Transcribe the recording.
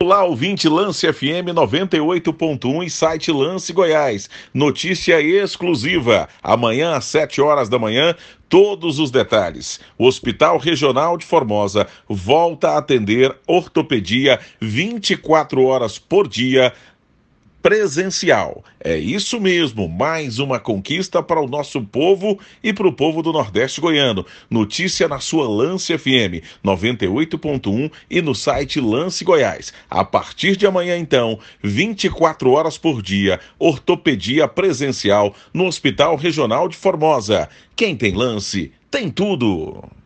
Olá, ouvinte Lance FM 98.1 e site Lance Goiás. Notícia exclusiva. Amanhã às 7 horas da manhã, todos os detalhes. O Hospital Regional de Formosa volta a atender ortopedia 24 horas por dia presencial. É isso mesmo, mais uma conquista para o nosso povo e para o povo do Nordeste goiano. Notícia na sua Lance FM 98.1 e no site Lance Goiás. A partir de amanhã, então, 24 horas por dia, ortopedia presencial no Hospital Regional de Formosa. Quem tem lance, tem tudo.